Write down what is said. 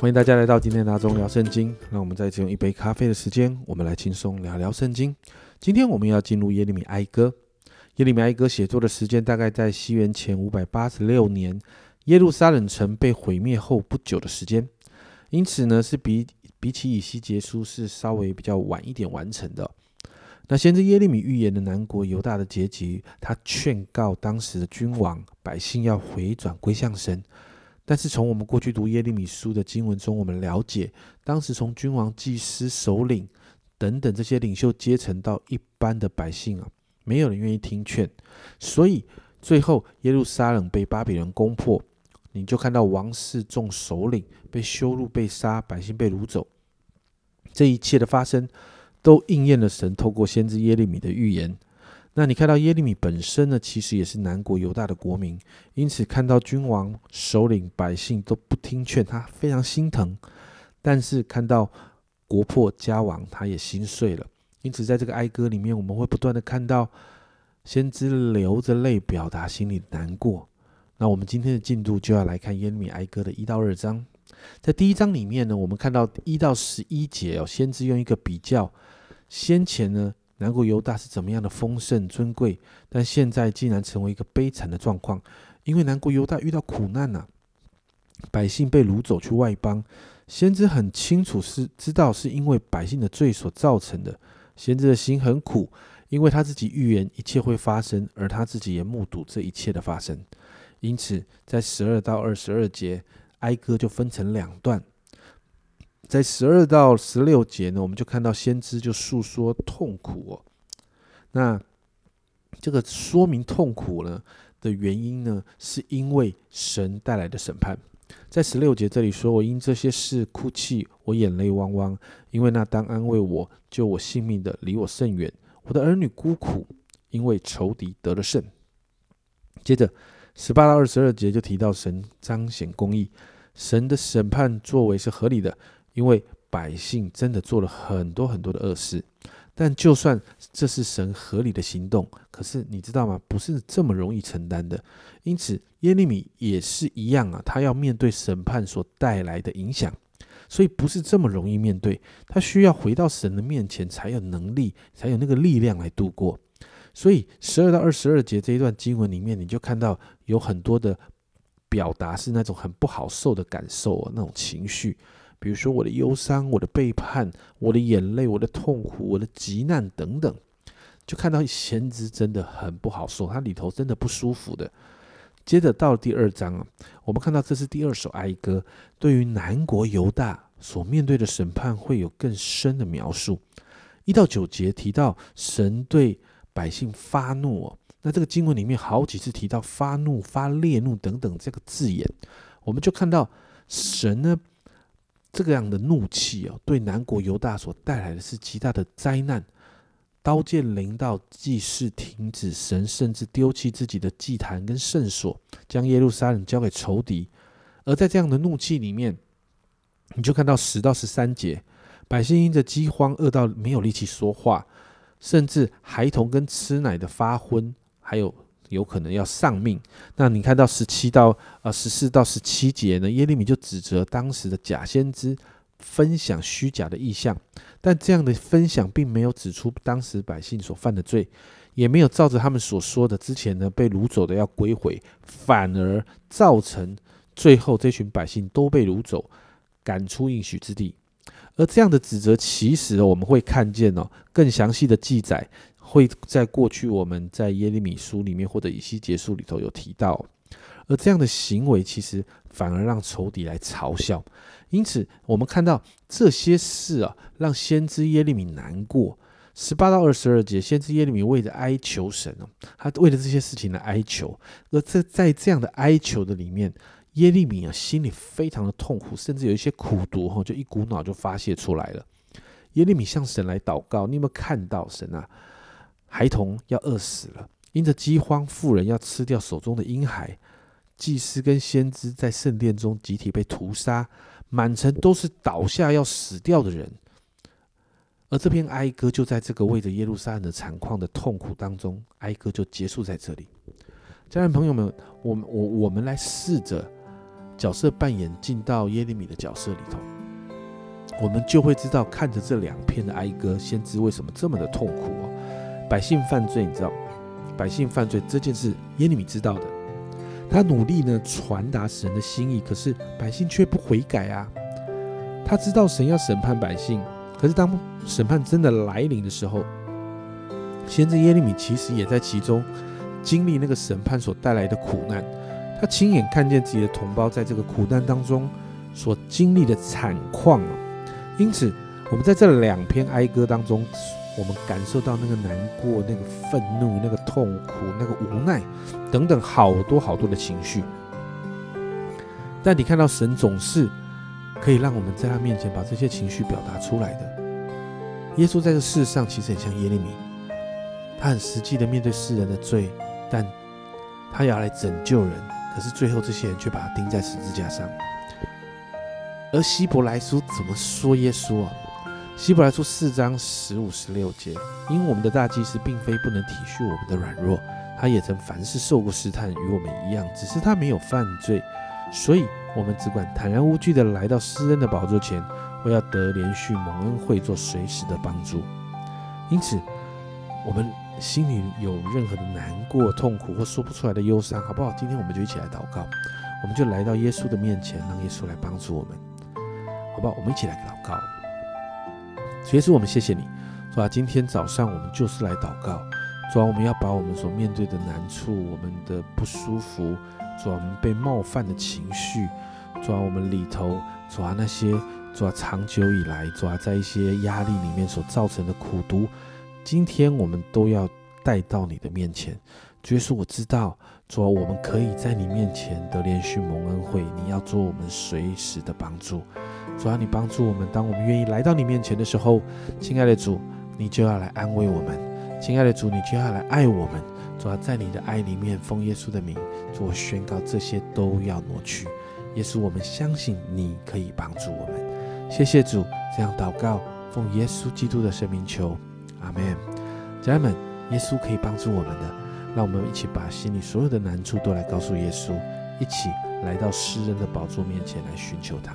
欢迎大家来到今天的阿中聊圣经。让我们再次用一杯咖啡的时间，我们来轻松聊聊圣经。今天我们要进入耶利米哀歌。耶利米哀歌写作的时间大概在西元前五百八十六年，耶路撒冷城被毁灭后不久的时间。因此呢，是比比起以西结书是稍微比较晚一点完成的。那先知耶利米预言的南国犹大的结局，他劝告当时的君王百姓要回转归向神。但是从我们过去读耶利米书的经文中，我们了解，当时从君王、祭司、首领等等这些领袖阶层到一般的百姓啊，没有人愿意听劝，所以最后耶路撒冷被巴比伦攻破，你就看到王室众首领被羞辱、被杀，百姓被掳走，这一切的发生，都应验了神透过先知耶利米的预言。那你看到耶利米本身呢，其实也是南国犹大的国民，因此看到君王、首领、百姓都不听劝，他非常心疼。但是看到国破家亡，他也心碎了。因此，在这个哀歌里面，我们会不断的看到先知流着泪表达心里的难过。那我们今天的进度就要来看耶利米哀歌的一到二章。在第一章里面呢，我们看到一到十一节哦，先知用一个比较，先前呢。南国犹大是怎么样的丰盛尊贵，但现在竟然成为一个悲惨的状况，因为南国犹大遇到苦难了，百姓被掳走去外邦，先知很清楚是知道是因为百姓的罪所造成的，先知的心很苦，因为他自己预言一切会发生，而他自己也目睹这一切的发生，因此在十二到二十二节哀歌就分成两段。在十二到十六节呢，我们就看到先知就诉说痛苦哦。那这个说明痛苦呢的原因呢，是因为神带来的审判。在十六节这里说：“我因这些事哭泣，我眼泪汪汪，因为那当安慰我、救我性命的离我甚远。我的儿女孤苦，因为仇敌得了胜。”接着十八到二十二节就提到神彰显公义，神的审判作为是合理的。因为百姓真的做了很多很多的恶事，但就算这是神合理的行动，可是你知道吗？不是这么容易承担的。因此耶利米也是一样啊，他要面对审判所带来的影响，所以不是这么容易面对。他需要回到神的面前，才有能力，才有那个力量来度过。所以十二到二十二节这一段经文里面，你就看到有很多的表达是那种很不好受的感受啊，那种情绪。比如说我的忧伤、我的背叛、我的眼泪、我的痛苦、我的急难等等，就看到先知真的很不好受，他里头真的不舒服的。接着到了第二章啊，我们看到这是第二首哀歌，对于南国犹大所面对的审判会有更深的描述。一到九节提到神对百姓发怒哦，那这个经文里面好几次提到发怒、发烈怒等等这个字眼，我们就看到神呢。这个样的怒气哦，对南国犹大所带来的是极大的灾难，刀剑临到，祭祀停止，神甚至丢弃自己的祭坛跟圣所，将耶路撒冷交给仇敌。而在这样的怒气里面，你就看到十到十三节，百姓因着饥荒饿到没有力气说话，甚至孩童跟吃奶的发昏，还有。有可能要丧命。那你看到十七到呃十四到十七节呢？耶利米就指责当时的假先知分享虚假的意象，但这样的分享并没有指出当时百姓所犯的罪，也没有照着他们所说的之前呢被掳走的要归回，反而造成最后这群百姓都被掳走，赶出应许之地。而这样的指责，其实我们会看见哦更详细的记载。会在过去我们在耶利米书里面或者以西结书里头有提到，而这样的行为其实反而让仇敌来嘲笑，因此我们看到这些事啊，让先知耶利米难过。十八到二十二节，先知耶利米为着哀求神哦，他为了这些事情来哀求，而这在这样的哀求的里面，耶利米啊心里非常的痛苦，甚至有一些苦毒哈，就一股脑就发泄出来了。耶利米向神来祷告，你有没有看到神啊？孩童要饿死了，因着饥荒，妇人要吃掉手中的婴孩，祭司跟先知在圣殿中集体被屠杀，满城都是倒下要死掉的人。而这篇哀歌就在这个为着耶路撒冷的惨况的痛苦当中，哀歌就结束在这里。家人朋友们，我们我我们来试着角色扮演进到耶利米的角色里头，我们就会知道，看着这两篇的哀歌，先知为什么这么的痛苦。百姓犯罪，你知道，百姓犯罪这件事，耶利米知道的。他努力呢传达神的心意，可是百姓却不悔改啊。他知道神要审判百姓，可是当审判真的来临的时候，先知耶利米其实也在其中经历那个审判所带来的苦难。他亲眼看见自己的同胞在这个苦难当中所经历的惨况啊。因此，我们在这两篇哀歌当中。我们感受到那个难过、那个愤怒、那个痛苦、那个无奈等等好多好多的情绪。但你看到神总是可以让我们在他面前把这些情绪表达出来的。耶稣在这世上其实很像耶利米，他很实际的面对世人的罪，但他要来拯救人，可是最后这些人却把他钉在十字架上。而希伯来书怎么说耶稣啊？希伯来书四章十五、十六节，因我们的大祭司并非不能体恤我们的软弱，他也曾凡事受过试探，与我们一样，只是他没有犯罪，所以我们只管坦然无惧的来到施恩的宝座前，为要得连续蒙恩惠，做随时的帮助。因此，我们心里有任何的难过、痛苦或说不出来的忧伤，好不好？今天我们就一起来祷告，我们就来到耶稣的面前，让耶稣来帮助我们，好不好？我们一起来祷告。主耶稣我们谢谢你，主啊，今天早上我们就是来祷告，主啊，我们要把我们所面对的难处、我们的不舒服，主啊，我们被冒犯的情绪，主啊，我们里头，主啊，那些主啊，长久以来，主啊，在一些压力里面所造成的苦毒，今天我们都要带到你的面前。主耶稣，我知道，主啊，我们可以在你面前得连续蒙恩惠，你要做我们随时的帮助。主要你帮助我们，当我们愿意来到你面前的时候，亲爱的主，你就要来安慰我们；亲爱的主，你就要来爱我们。主要在你的爱里面，奉耶稣的名，主我宣告这些都要挪去。耶稣，我们相信你可以帮助我们。谢谢主，这样祷告，奉耶稣基督的圣名求，阿门。家人们，耶稣可以帮助我们的，让我们一起把心里所有的难处都来告诉耶稣，一起来到诗人的宝座面前来寻求他。